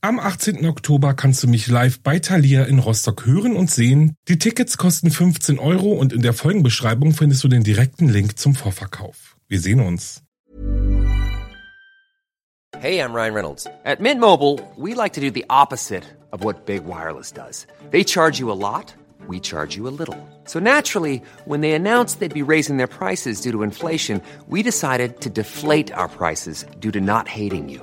Am 18. Oktober kannst du mich live bei Thalia in Rostock hören und sehen. Die Tickets kosten 15 Euro und in der Folgenbeschreibung findest du den direkten Link zum Vorverkauf. Wir sehen uns. Hey, I'm Ryan Reynolds. At Mint Mobile, we like to do the opposite of what Big Wireless does. They charge you a lot, we charge you a little. So naturally, when they announced they'd be raising their prices due to inflation, we decided to deflate our prices due to not hating you.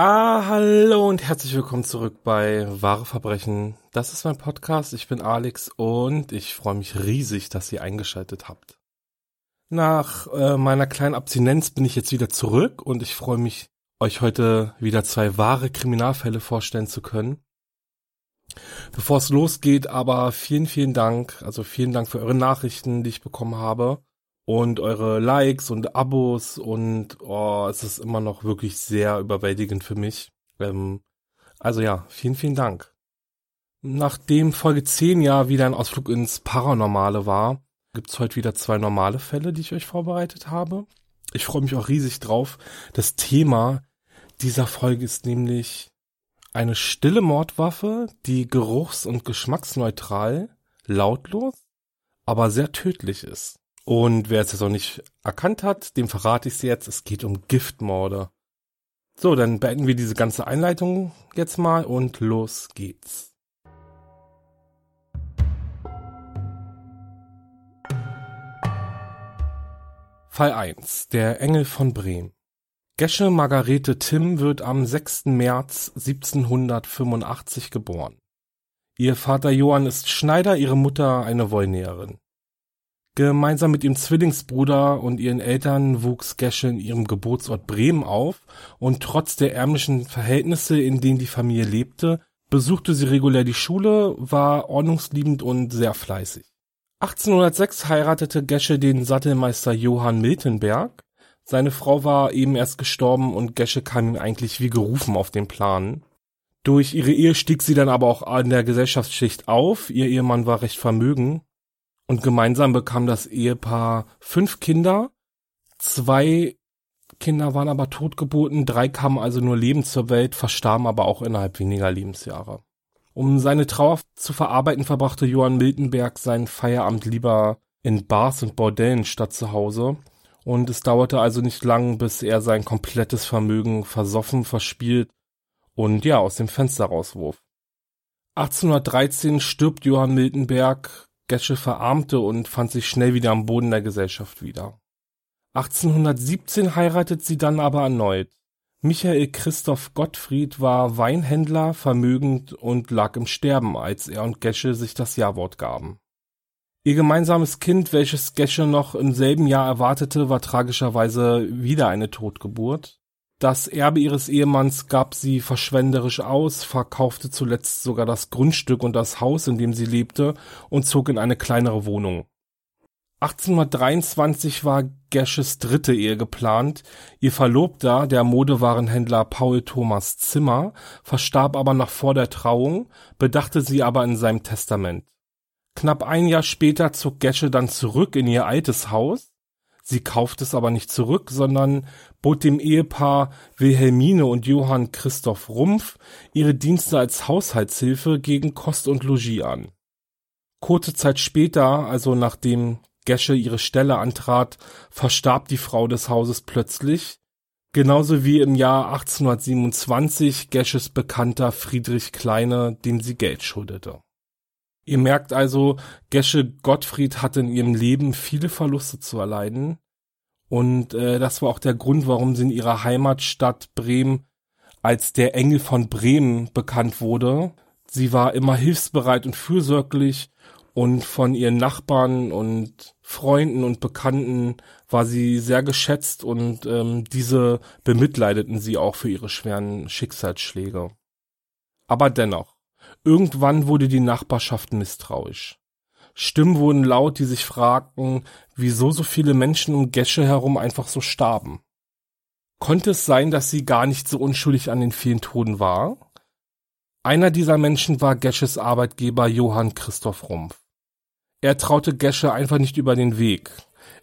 Ah, hallo und herzlich willkommen zurück bei Wahre Verbrechen. Das ist mein Podcast. Ich bin Alex und ich freue mich riesig, dass ihr eingeschaltet habt. Nach äh, meiner kleinen Abstinenz bin ich jetzt wieder zurück und ich freue mich, euch heute wieder zwei wahre Kriminalfälle vorstellen zu können. Bevor es losgeht, aber vielen, vielen Dank, also vielen Dank für eure Nachrichten, die ich bekommen habe und eure Likes und Abos und oh, es ist immer noch wirklich sehr überwältigend für mich. Ähm, also ja, vielen, vielen Dank. Nachdem Folge 10 ja wieder ein Ausflug ins Paranormale war, gibt's heute wieder zwei normale Fälle, die ich euch vorbereitet habe. Ich freue mich auch riesig drauf. Das Thema dieser Folge ist nämlich eine stille Mordwaffe, die geruchs- und geschmacksneutral, lautlos, aber sehr tödlich ist. Und wer es jetzt noch nicht erkannt hat, dem verrate ich es jetzt. Es geht um Giftmorde. So, dann beenden wir diese ganze Einleitung jetzt mal und los geht's. Fall 1. Der Engel von Bremen. Gesche Margarete Timm wird am 6. März 1785 geboren. Ihr Vater Johann ist Schneider, ihre Mutter eine Wollnäherin. Gemeinsam mit ihrem Zwillingsbruder und ihren Eltern wuchs Gesche in ihrem Geburtsort Bremen auf und trotz der ärmlichen Verhältnisse, in denen die Familie lebte, besuchte sie regulär die Schule, war ordnungsliebend und sehr fleißig. 1806 heiratete Gesche den Sattelmeister Johann Miltenberg. Seine Frau war eben erst gestorben und Gesche kam ihm eigentlich wie gerufen auf den Plan. Durch ihre Ehe stieg sie dann aber auch in der Gesellschaftsschicht auf. Ihr Ehemann war recht vermögen und gemeinsam bekam das Ehepaar fünf Kinder. Zwei Kinder waren aber totgeboten, drei kamen also nur lebend zur Welt, verstarben aber auch innerhalb weniger Lebensjahre. Um seine Trauer zu verarbeiten, verbrachte Johann Miltenberg seinen Feierabend lieber in Bars und Bordellen statt zu Hause. Und es dauerte also nicht lang, bis er sein komplettes Vermögen versoffen, verspielt und ja, aus dem Fenster rauswurf. 1813 stirbt Johann Miltenberg, Gesche verarmte und fand sich schnell wieder am Boden der Gesellschaft wieder. 1817 heiratet sie dann aber erneut. Michael Christoph Gottfried war Weinhändler, vermögend und lag im Sterben, als er und Gesche sich das Jawort gaben. Ihr gemeinsames Kind, welches Gesche noch im selben Jahr erwartete, war tragischerweise wieder eine Totgeburt. Das Erbe ihres Ehemanns gab sie verschwenderisch aus, verkaufte zuletzt sogar das Grundstück und das Haus, in dem sie lebte, und zog in eine kleinere Wohnung. 1823 war Gesches dritte Ehe geplant. Ihr Verlobter, der Modewarenhändler Paul Thomas Zimmer, verstarb aber noch vor der Trauung, bedachte sie aber in seinem Testament. Knapp ein Jahr später zog Gesche dann zurück in ihr altes Haus. Sie kaufte es aber nicht zurück, sondern bot dem Ehepaar Wilhelmine und Johann Christoph Rumpf ihre Dienste als Haushaltshilfe gegen Kost und Logis an. Kurze Zeit später, also nachdem Gesche ihre Stelle antrat, verstarb die Frau des Hauses plötzlich, genauso wie im Jahr 1827 Gesches Bekannter Friedrich Kleine, dem sie Geld schuldete. Ihr merkt also, Gesche Gottfried hatte in ihrem Leben viele Verluste zu erleiden. Und äh, das war auch der Grund, warum sie in ihrer Heimatstadt Bremen als der Engel von Bremen bekannt wurde. Sie war immer hilfsbereit und fürsorglich und von ihren Nachbarn und Freunden und Bekannten war sie sehr geschätzt und ähm, diese bemitleideten sie auch für ihre schweren Schicksalsschläge. Aber dennoch, irgendwann wurde die Nachbarschaft misstrauisch. Stimmen wurden laut, die sich fragten, wieso so viele Menschen um Gesche herum einfach so starben. Konnte es sein, dass sie gar nicht so unschuldig an den vielen Toten war? Einer dieser Menschen war Gesches Arbeitgeber Johann Christoph Rumpf. Er traute Gesche einfach nicht über den Weg.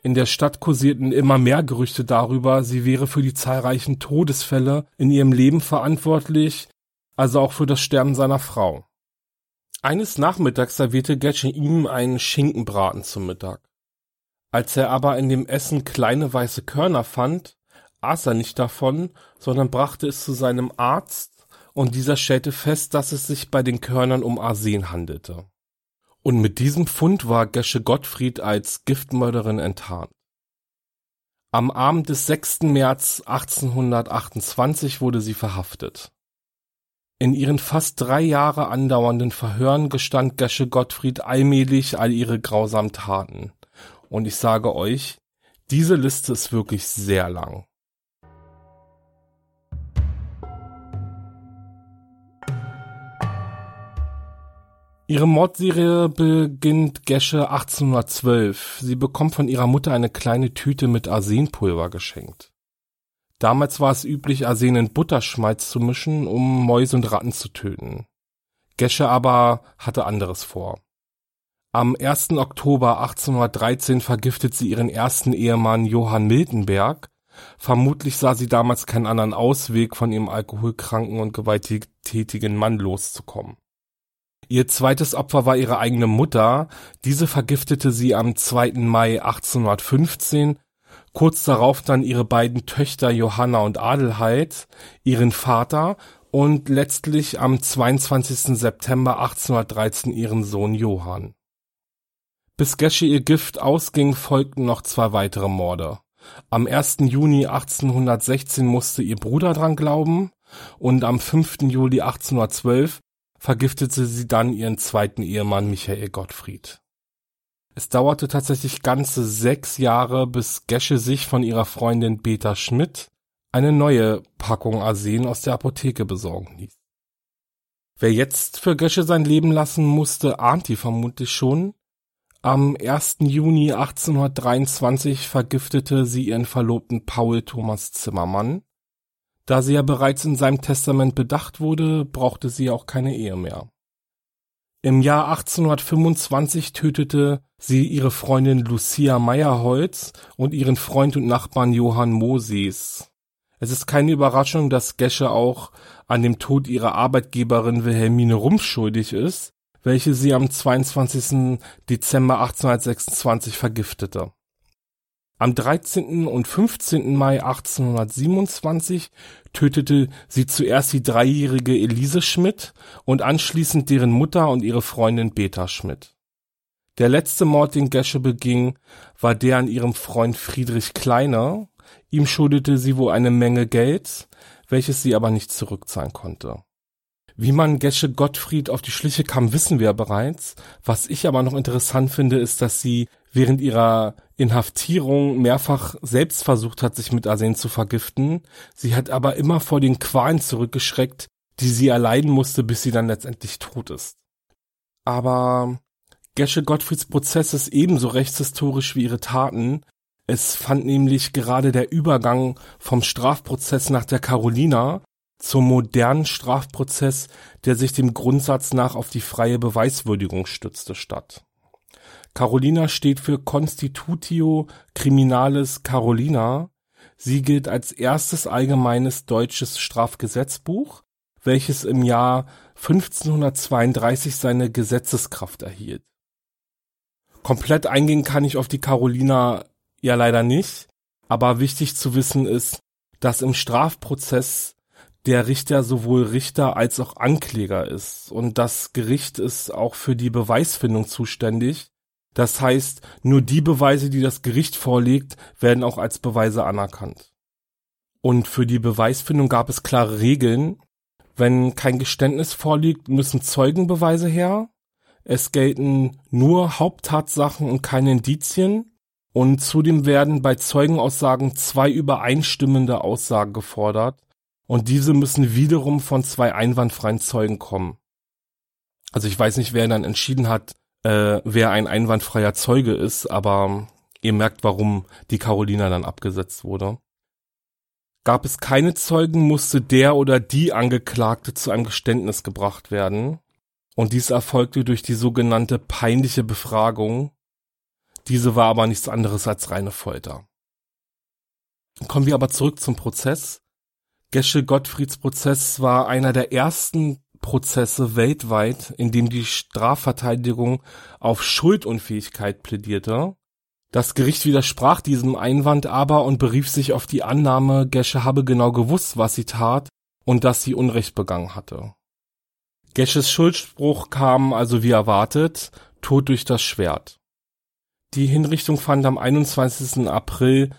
In der Stadt kursierten immer mehr Gerüchte darüber, sie wäre für die zahlreichen Todesfälle in ihrem Leben verantwortlich, also auch für das Sterben seiner Frau. Eines Nachmittags servierte Gesche ihm einen Schinkenbraten zum Mittag. Als er aber in dem Essen kleine weiße Körner fand, aß er nicht davon, sondern brachte es zu seinem Arzt, und dieser stellte fest, dass es sich bei den Körnern um Arsen handelte. Und mit diesem Fund war Gesche Gottfried als Giftmörderin enttarnt. Am Abend des 6. März 1828 wurde sie verhaftet. In ihren fast drei Jahre andauernden Verhören gestand Gesche Gottfried allmählich all ihre grausamen Taten. Und ich sage euch, diese Liste ist wirklich sehr lang. Ihre Mordserie beginnt Gesche 1812. Sie bekommt von ihrer Mutter eine kleine Tüte mit Arsenpulver geschenkt. Damals war es üblich, Arsen in Butterschmalz zu mischen, um Mäuse und Ratten zu töten. Gesche aber hatte anderes vor. Am 1. Oktober 1813 vergiftet sie ihren ersten Ehemann Johann Miltenberg. Vermutlich sah sie damals keinen anderen Ausweg, von ihrem alkoholkranken und gewalttätigen Mann loszukommen. Ihr zweites Opfer war ihre eigene Mutter. Diese vergiftete sie am 2. Mai 1815. Kurz darauf dann ihre beiden Töchter Johanna und Adelheid, ihren Vater und letztlich am 22. September 1813 ihren Sohn Johann. Bis Gesche ihr Gift ausging, folgten noch zwei weitere Morde. Am 1. Juni 1816 musste ihr Bruder dran glauben und am 5. Juli 1812 vergiftete sie dann ihren zweiten Ehemann Michael Gottfried. Es dauerte tatsächlich ganze sechs Jahre, bis Gesche sich von ihrer Freundin Beta Schmidt eine neue Packung Arsen aus der Apotheke besorgen ließ. Wer jetzt für Gesche sein Leben lassen musste, ahnt die vermutlich schon. Am 1. Juni 1823 vergiftete sie ihren Verlobten Paul Thomas Zimmermann da sie ja bereits in seinem Testament bedacht wurde, brauchte sie auch keine Ehe mehr. Im Jahr 1825 tötete sie ihre Freundin Lucia Meyerholz und ihren Freund und Nachbarn Johann Moses. Es ist keine Überraschung, dass Gesche auch an dem Tod ihrer Arbeitgeberin Wilhelmine Rumpf schuldig ist, welche sie am 22. Dezember 1826 vergiftete. Am 13. und 15. Mai 1827 tötete sie zuerst die dreijährige Elise Schmidt und anschließend deren Mutter und ihre Freundin Beta Schmidt. Der letzte Mord, den Gesche beging, war der an ihrem Freund Friedrich Kleiner. Ihm schuldete sie wohl eine Menge Geld, welches sie aber nicht zurückzahlen konnte. Wie man Gesche Gottfried auf die Schliche kam, wissen wir bereits. Was ich aber noch interessant finde, ist, dass sie während ihrer Inhaftierung mehrfach selbst versucht hat, sich mit Arsen zu vergiften. Sie hat aber immer vor den Qualen zurückgeschreckt, die sie erleiden musste, bis sie dann letztendlich tot ist. Aber Gesche Gottfrieds Prozess ist ebenso rechtshistorisch wie ihre Taten. Es fand nämlich gerade der Übergang vom Strafprozess nach der Carolina zum modernen Strafprozess, der sich dem Grundsatz nach auf die freie Beweiswürdigung stützte, statt. Carolina steht für Constitutio Criminalis Carolina. Sie gilt als erstes allgemeines deutsches Strafgesetzbuch, welches im Jahr 1532 seine Gesetzeskraft erhielt. Komplett eingehen kann ich auf die Carolina ja leider nicht, aber wichtig zu wissen ist, dass im Strafprozess der Richter sowohl Richter als auch Ankläger ist und das Gericht ist auch für die Beweisfindung zuständig. Das heißt, nur die Beweise, die das Gericht vorlegt, werden auch als Beweise anerkannt. Und für die Beweisfindung gab es klare Regeln. Wenn kein Geständnis vorliegt, müssen Zeugenbeweise her. Es gelten nur Haupttatsachen und keine Indizien. Und zudem werden bei Zeugenaussagen zwei übereinstimmende Aussagen gefordert. Und diese müssen wiederum von zwei einwandfreien Zeugen kommen. Also ich weiß nicht, wer dann entschieden hat, äh, wer ein einwandfreier Zeuge ist, aber ihr merkt, warum die Carolina dann abgesetzt wurde. Gab es keine Zeugen, musste der oder die Angeklagte zu einem Geständnis gebracht werden. Und dies erfolgte durch die sogenannte peinliche Befragung. Diese war aber nichts anderes als reine Folter. Kommen wir aber zurück zum Prozess. Gesche Gottfrieds Prozess war einer der ersten Prozesse weltweit, in dem die Strafverteidigung auf Schuldunfähigkeit plädierte. Das Gericht widersprach diesem Einwand aber und berief sich auf die Annahme, Gesche habe genau gewusst, was sie tat und dass sie Unrecht begangen hatte. Gesches Schuldspruch kam also wie erwartet, Tod durch das Schwert. Die Hinrichtung fand am 21. April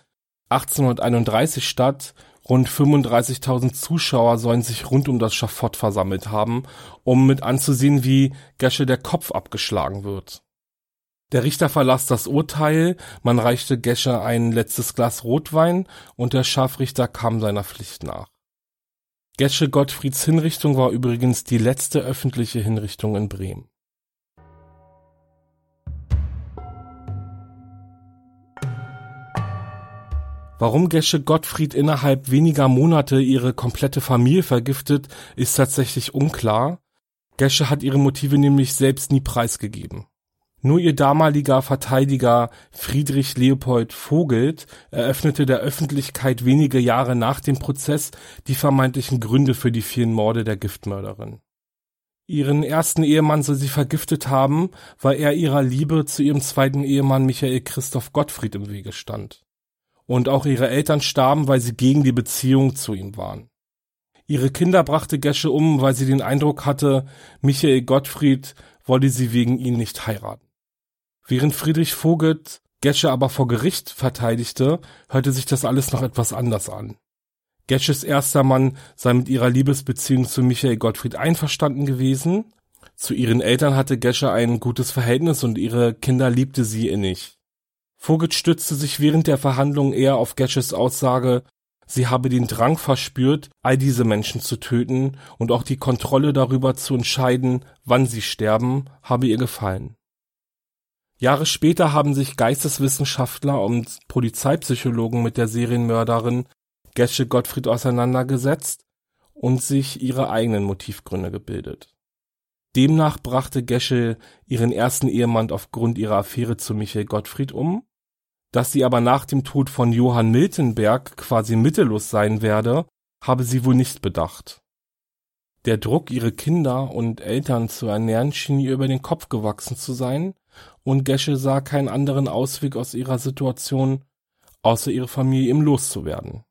1831 statt. Rund 35.000 Zuschauer sollen sich rund um das Schafott versammelt haben, um mit anzusehen, wie Gesche der Kopf abgeschlagen wird. Der Richter verlas das Urteil, man reichte Gesche ein letztes Glas Rotwein und der Scharfrichter kam seiner Pflicht nach. Gesche Gottfrieds Hinrichtung war übrigens die letzte öffentliche Hinrichtung in Bremen. Warum Gesche Gottfried innerhalb weniger Monate ihre komplette Familie vergiftet, ist tatsächlich unklar. Gesche hat ihre Motive nämlich selbst nie preisgegeben. Nur ihr damaliger Verteidiger Friedrich Leopold Vogelt eröffnete der Öffentlichkeit wenige Jahre nach dem Prozess die vermeintlichen Gründe für die vielen Morde der Giftmörderin. Ihren ersten Ehemann soll sie vergiftet haben, weil er ihrer Liebe zu ihrem zweiten Ehemann Michael Christoph Gottfried im Wege stand. Und auch ihre Eltern starben, weil sie gegen die Beziehung zu ihm waren. Ihre Kinder brachte Gesche um, weil sie den Eindruck hatte, Michael Gottfried wolle sie wegen ihn nicht heiraten. Während Friedrich Vogelt Gesche aber vor Gericht verteidigte, hörte sich das alles noch etwas anders an. Gesches erster Mann sei mit ihrer Liebesbeziehung zu Michael Gottfried einverstanden gewesen. Zu ihren Eltern hatte Gesche ein gutes Verhältnis und ihre Kinder liebte sie innig. Vogelt stützte sich während der Verhandlungen eher auf Gesches Aussage, sie habe den Drang verspürt, all diese Menschen zu töten und auch die Kontrolle darüber zu entscheiden, wann sie sterben, habe ihr gefallen. Jahre später haben sich Geisteswissenschaftler und Polizeipsychologen mit der Serienmörderin Gesche Gottfried auseinandergesetzt und sich ihre eigenen Motivgründe gebildet. Demnach brachte Gesche ihren ersten Ehemann aufgrund ihrer Affäre zu Michael Gottfried um, dass sie aber nach dem Tod von Johann Miltenberg quasi mittellos sein werde, habe sie wohl nicht bedacht. Der Druck, ihre Kinder und Eltern zu ernähren, schien ihr über den Kopf gewachsen zu sein, und Gesche sah keinen anderen Ausweg aus ihrer Situation, außer ihre Familie ihm loszuwerden.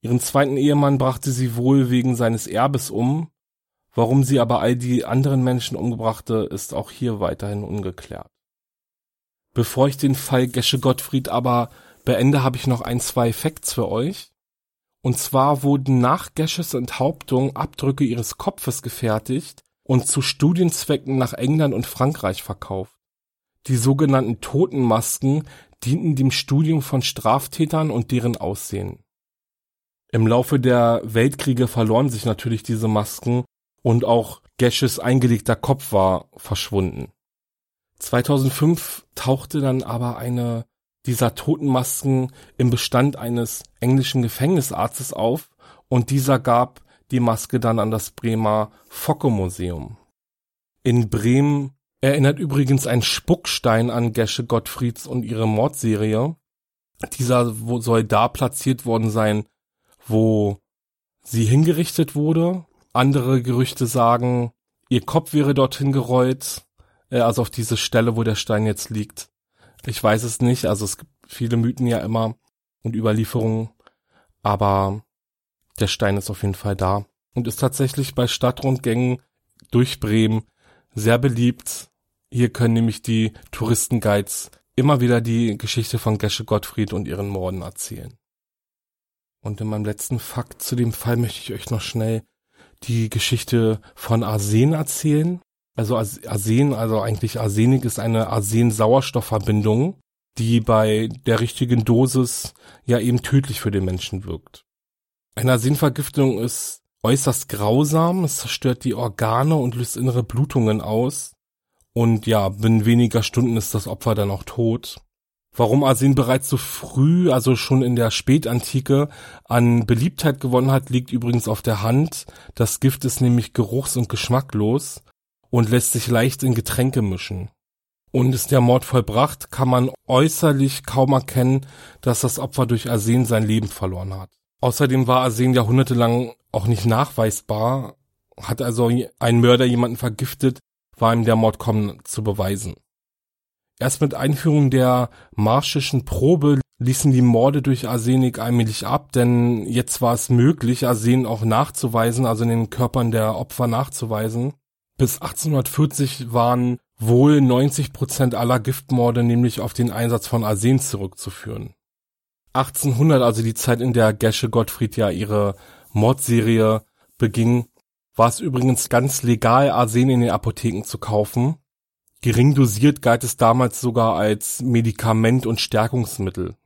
Ihren zweiten Ehemann brachte sie wohl wegen seines Erbes um, warum sie aber all die anderen Menschen umgebrachte, ist auch hier weiterhin ungeklärt. Bevor ich den Fall Gesche Gottfried aber beende, habe ich noch ein, zwei Facts für euch. Und zwar wurden nach Gesches Enthauptung Abdrücke ihres Kopfes gefertigt, und zu Studienzwecken nach England und Frankreich verkauft. Die sogenannten Totenmasken dienten dem Studium von Straftätern und deren Aussehen. Im Laufe der Weltkriege verloren sich natürlich diese Masken und auch Gesches eingelegter Kopf war verschwunden. 2005 tauchte dann aber eine dieser Totenmasken im Bestand eines englischen Gefängnisarztes auf und dieser gab die Maske dann an das Bremer Focke-Museum. In Bremen erinnert übrigens ein Spuckstein an Gesche Gottfrieds und ihre Mordserie. Dieser soll da platziert worden sein, wo sie hingerichtet wurde. Andere Gerüchte sagen, ihr Kopf wäre dorthin gerollt. äh, also auf diese Stelle, wo der Stein jetzt liegt. Ich weiß es nicht, also es gibt viele Mythen ja immer und Überlieferungen, aber der Stein ist auf jeden Fall da und ist tatsächlich bei Stadtrundgängen durch Bremen sehr beliebt. Hier können nämlich die Touristenguides immer wieder die Geschichte von Gesche Gottfried und ihren Morden erzählen. Und in meinem letzten Fakt zu dem Fall möchte ich euch noch schnell die Geschichte von Arsen erzählen. Also Arsen, also eigentlich Arsenik ist eine Arsen-Sauerstoffverbindung, die bei der richtigen Dosis ja eben tödlich für den Menschen wirkt. Eine Arsenvergiftung ist äußerst grausam, es zerstört die Organe und löst innere Blutungen aus. Und ja, binnen weniger Stunden ist das Opfer dann auch tot. Warum Arsen bereits so früh, also schon in der Spätantike, an Beliebtheit gewonnen hat, liegt übrigens auf der Hand. Das Gift ist nämlich geruchs- und geschmacklos und lässt sich leicht in Getränke mischen. Und ist der Mord vollbracht, kann man äußerlich kaum erkennen, dass das Opfer durch Arsen sein Leben verloren hat. Außerdem war Arsen jahrhundertelang auch nicht nachweisbar. Hat also ein Mörder jemanden vergiftet, war ihm der Mord kaum zu beweisen. Erst mit Einführung der marschischen Probe ließen die Morde durch Arsenik allmählich ab, denn jetzt war es möglich, Arsen auch nachzuweisen, also in den Körpern der Opfer nachzuweisen. Bis 1840 waren wohl 90 Prozent aller Giftmorde nämlich auf den Einsatz von Arsen zurückzuführen. 1800, also die Zeit, in der Gesche Gottfried ja ihre Mordserie beging, war es übrigens ganz legal, Arsen in den Apotheken zu kaufen. Gering dosiert galt es damals sogar als Medikament und Stärkungsmittel.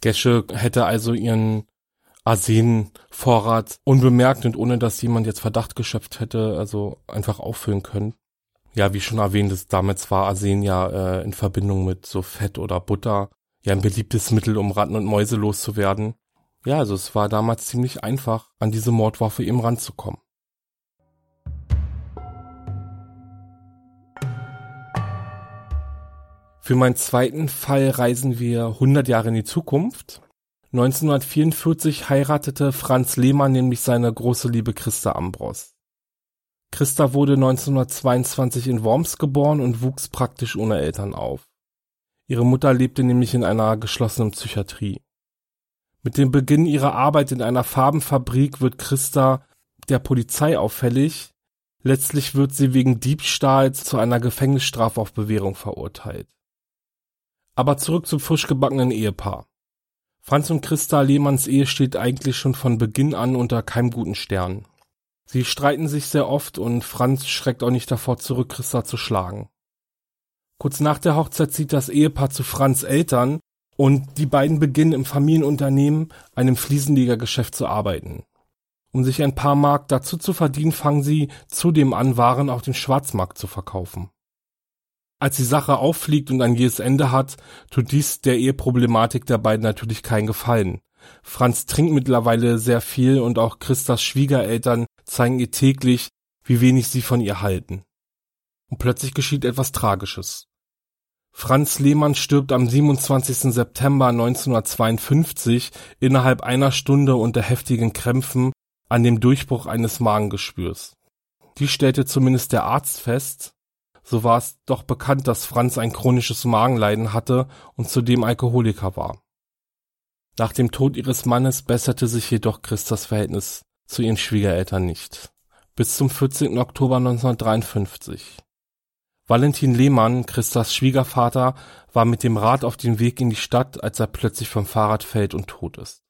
Gesche hätte also ihren Arsenvorrat unbemerkt und ohne dass jemand jetzt Verdacht geschöpft hätte, also einfach auffüllen können. Ja, wie schon erwähnt, damals war Arsen ja äh, in Verbindung mit so Fett oder Butter ja ein beliebtes Mittel, um Ratten und Mäuse loszuwerden. Ja, also es war damals ziemlich einfach, an diese Mordwaffe eben ranzukommen. Für meinen zweiten Fall reisen wir 100 Jahre in die Zukunft. 1944 heiratete Franz Lehmann nämlich seine große Liebe Christa Ambros. Christa wurde 1922 in Worms geboren und wuchs praktisch ohne Eltern auf. Ihre Mutter lebte nämlich in einer geschlossenen Psychiatrie. Mit dem Beginn ihrer Arbeit in einer Farbenfabrik wird Christa der Polizei auffällig. Letztlich wird sie wegen Diebstahls zu einer Gefängnisstrafe auf Bewährung verurteilt. Aber zurück zum frisch gebackenen Ehepaar. Franz und Christa Lehmanns Ehe steht eigentlich schon von Beginn an unter keinem guten Stern. Sie streiten sich sehr oft und Franz schreckt auch nicht davor zurück, Christa zu schlagen. Kurz nach der Hochzeit zieht das Ehepaar zu Franz Eltern und die beiden beginnen im Familienunternehmen, einem Fliesenlegergeschäft zu arbeiten. Um sich ein paar Mark dazu zu verdienen, fangen sie zudem an, Waren auf dem Schwarzmarkt zu verkaufen. Als die Sache auffliegt und ein jähes Ende hat, tut dies der Eheproblematik der beiden natürlich keinen Gefallen. Franz trinkt mittlerweile sehr viel und auch Christas Schwiegereltern zeigen ihr täglich, wie wenig sie von ihr halten. Und plötzlich geschieht etwas Tragisches. Franz Lehmann stirbt am 27. September 1952 innerhalb einer Stunde unter heftigen Krämpfen an dem Durchbruch eines Magengeschwürs. Dies stellte zumindest der Arzt fest, so war es doch bekannt, dass Franz ein chronisches Magenleiden hatte und zudem Alkoholiker war. Nach dem Tod ihres Mannes besserte sich jedoch Christas Verhältnis zu ihren Schwiegereltern nicht. Bis zum 14. Oktober 1953. Valentin Lehmann, Christas Schwiegervater, war mit dem Rad auf dem Weg in die Stadt, als er plötzlich vom Fahrrad fällt und tot ist.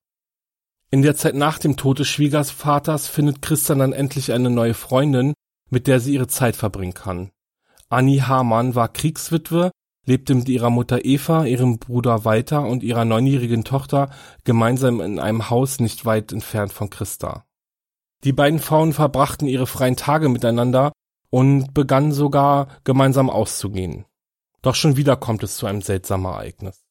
In der Zeit nach dem Tod des Schwiegervaters findet Christa dann endlich eine neue Freundin, mit der sie ihre Zeit verbringen kann. Annie Hamann war Kriegswitwe, lebte mit ihrer Mutter Eva, ihrem Bruder Walter und ihrer neunjährigen Tochter gemeinsam in einem Haus nicht weit entfernt von Christa. Die beiden Frauen verbrachten ihre freien Tage miteinander und begannen sogar gemeinsam auszugehen. Doch schon wieder kommt es zu einem seltsamen Ereignis.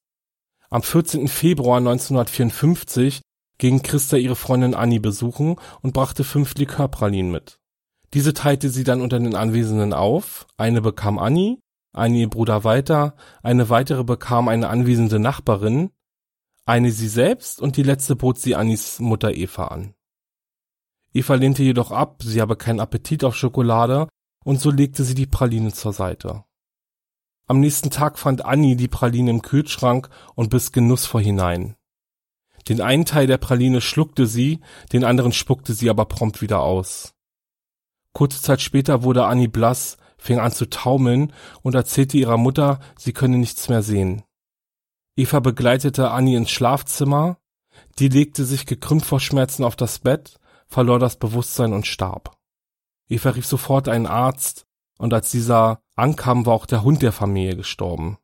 Am 14. Februar 1954 ging Christa ihre Freundin Annie besuchen und brachte fünf Likörpralinen mit. Diese teilte sie dann unter den Anwesenden auf, eine bekam Annie, eine ihr Bruder Walter, eine weitere bekam eine anwesende Nachbarin, eine sie selbst und die letzte bot sie Annies Mutter Eva an. Eva lehnte jedoch ab, sie habe keinen Appetit auf Schokolade und so legte sie die Praline zur Seite. Am nächsten Tag fand Annie die Praline im Kühlschrank und biss genussvoll hinein. Den einen Teil der Praline schluckte sie, den anderen spuckte sie aber prompt wieder aus. Kurze Zeit später wurde Annie blass, fing an zu taumeln und erzählte ihrer Mutter, sie könne nichts mehr sehen. Eva begleitete Annie ins Schlafzimmer, die legte sich gekrümmt vor Schmerzen auf das Bett, verlor das Bewusstsein und starb. Eva rief sofort einen Arzt, und als dieser ankam, war auch der Hund der Familie gestorben.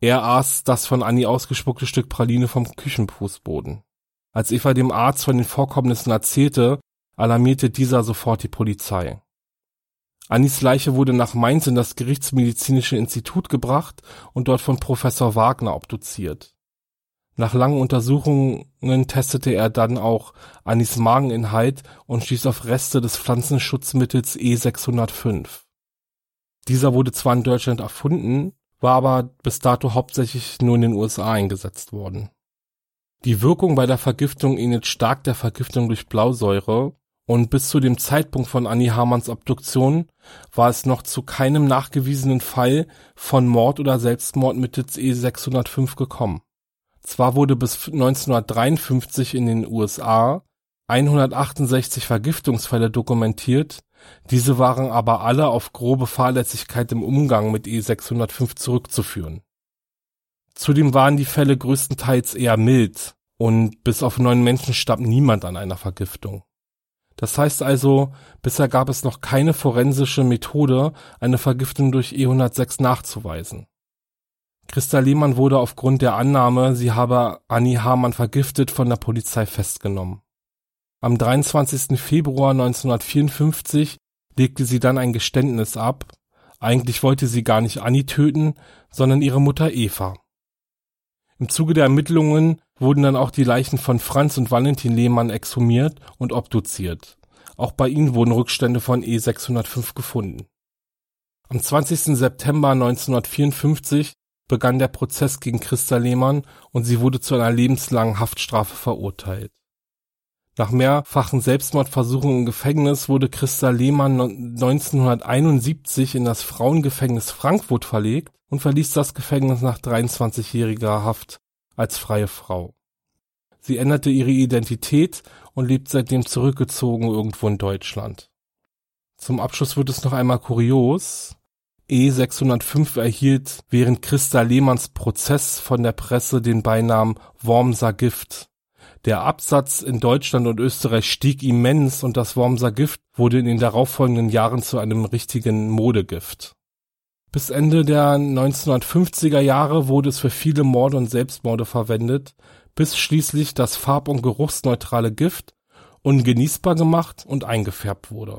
Er aß das von Annie ausgespuckte Stück Praline vom Küchenfußboden. Als Eva dem Arzt von den Vorkommnissen erzählte, alarmierte dieser sofort die Polizei. Annis Leiche wurde nach Mainz in das Gerichtsmedizinische Institut gebracht und dort von Professor Wagner obduziert. Nach langen Untersuchungen testete er dann auch Annis Mageninhalt und stieß auf Reste des Pflanzenschutzmittels E605. Dieser wurde zwar in Deutschland erfunden, war aber bis dato hauptsächlich nur in den USA eingesetzt worden. Die Wirkung bei der Vergiftung ähnelt stark der Vergiftung durch Blausäure und bis zu dem Zeitpunkt von Annie Hamanns Obduktion war es noch zu keinem nachgewiesenen Fall von Mord oder Selbstmord mittels E605 gekommen. Zwar wurde bis 1953 in den USA 168 Vergiftungsfälle dokumentiert, diese waren aber alle auf grobe Fahrlässigkeit im Umgang mit E605 zurückzuführen. Zudem waren die Fälle größtenteils eher mild und bis auf neun Menschen starb niemand an einer Vergiftung. Das heißt also, bisher gab es noch keine forensische Methode, eine Vergiftung durch E106 nachzuweisen. Christa Lehmann wurde aufgrund der Annahme, sie habe Annie Hamann vergiftet, von der Polizei festgenommen. Am 23. Februar 1954 legte sie dann ein Geständnis ab. Eigentlich wollte sie gar nicht Annie töten, sondern ihre Mutter Eva. Im Zuge der Ermittlungen wurden dann auch die Leichen von Franz und Valentin Lehmann exhumiert und obduziert. Auch bei ihnen wurden Rückstände von E605 gefunden. Am 20. September 1954 begann der Prozess gegen Christa Lehmann und sie wurde zu einer lebenslangen Haftstrafe verurteilt. Nach mehrfachen Selbstmordversuchen im Gefängnis wurde Christa Lehmann 1971 in das Frauengefängnis Frankfurt verlegt und verließ das Gefängnis nach 23-jähriger Haft als freie Frau. Sie änderte ihre Identität und lebt seitdem zurückgezogen irgendwo in Deutschland. Zum Abschluss wird es noch einmal kurios. E605 erhielt während Christa Lehmanns Prozess von der Presse den Beinamen Wormser Gift. Der Absatz in Deutschland und Österreich stieg immens und das Wormser Gift wurde in den darauffolgenden Jahren zu einem richtigen Modegift. Bis Ende der 1950er Jahre wurde es für viele Morde und Selbstmorde verwendet, bis schließlich das farb- und geruchsneutrale Gift ungenießbar gemacht und eingefärbt wurde.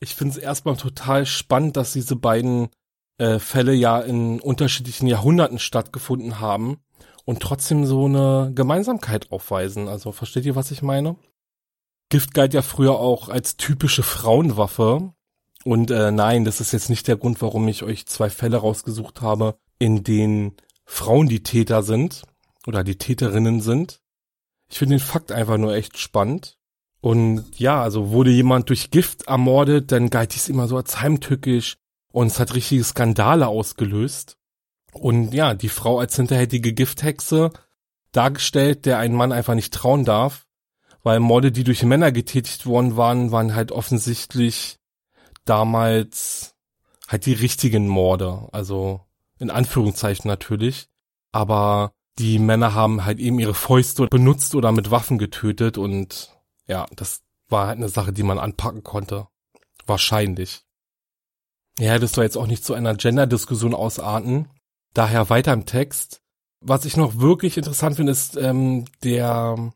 Ich finde es erstmal total spannend, dass diese beiden äh, Fälle ja in unterschiedlichen Jahrhunderten stattgefunden haben und trotzdem so eine Gemeinsamkeit aufweisen. Also versteht ihr, was ich meine? Gift galt ja früher auch als typische Frauenwaffe. Und äh, nein, das ist jetzt nicht der Grund, warum ich euch zwei Fälle rausgesucht habe, in denen Frauen die Täter sind oder die Täterinnen sind. Ich finde den Fakt einfach nur echt spannend. Und ja, also wurde jemand durch Gift ermordet, dann galt dies immer so als heimtückisch und es hat richtige Skandale ausgelöst. Und ja, die Frau als hinterhältige Gifthexe dargestellt, der ein Mann einfach nicht trauen darf, weil Morde, die durch Männer getätigt worden waren, waren halt offensichtlich damals halt die richtigen Morde, also in Anführungszeichen natürlich, aber die Männer haben halt eben ihre Fäuste benutzt oder mit Waffen getötet und ja, das war halt eine Sache, die man anpacken konnte. Wahrscheinlich. Ja, das soll jetzt auch nicht zu einer Gender-Diskussion ausarten. Daher weiter im Text. Was ich noch wirklich interessant finde, ist ähm, der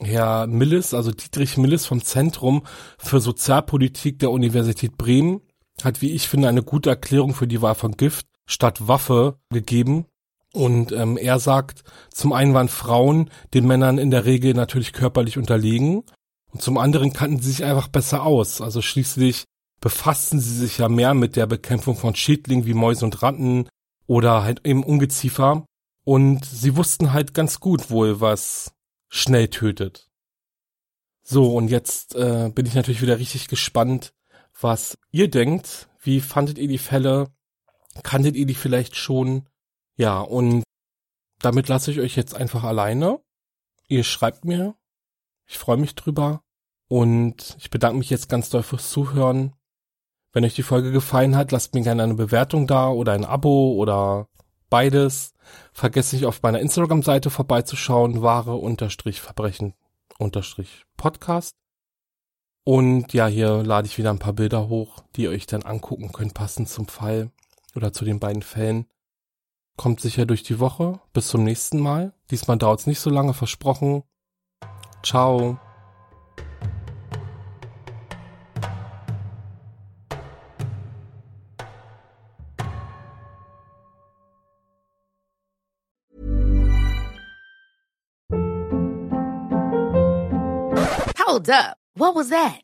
Herr Millis, also Dietrich Millis vom Zentrum für Sozialpolitik der Universität Bremen, hat, wie ich finde, eine gute Erklärung für die Wahl von Gift statt Waffe gegeben. Und ähm, er sagt, zum einen waren Frauen den Männern in der Regel natürlich körperlich unterlegen und zum anderen kannten sie sich einfach besser aus. Also schließlich befassten sie sich ja mehr mit der Bekämpfung von Schädlingen wie Mäuse und Ratten oder halt eben Ungeziefer. Und sie wussten halt ganz gut wohl, was schnell tötet. So, und jetzt äh, bin ich natürlich wieder richtig gespannt, was ihr denkt. Wie fandet ihr die Fälle? Kanntet ihr die vielleicht schon? Ja, und damit lasse ich euch jetzt einfach alleine. Ihr schreibt mir. Ich freue mich drüber. Und ich bedanke mich jetzt ganz doll fürs Zuhören. Wenn euch die Folge gefallen hat, lasst mir gerne eine Bewertung da oder ein Abo oder beides. Vergesst nicht auf meiner Instagram-Seite vorbeizuschauen, wahre-verbrechen-podcast. Und ja, hier lade ich wieder ein paar Bilder hoch, die ihr euch dann angucken könnt, passend zum Fall oder zu den beiden Fällen. Kommt sicher durch die Woche. Bis zum nächsten Mal. Diesmal dauert es nicht so lange, versprochen. Ciao. Hold up. What was that?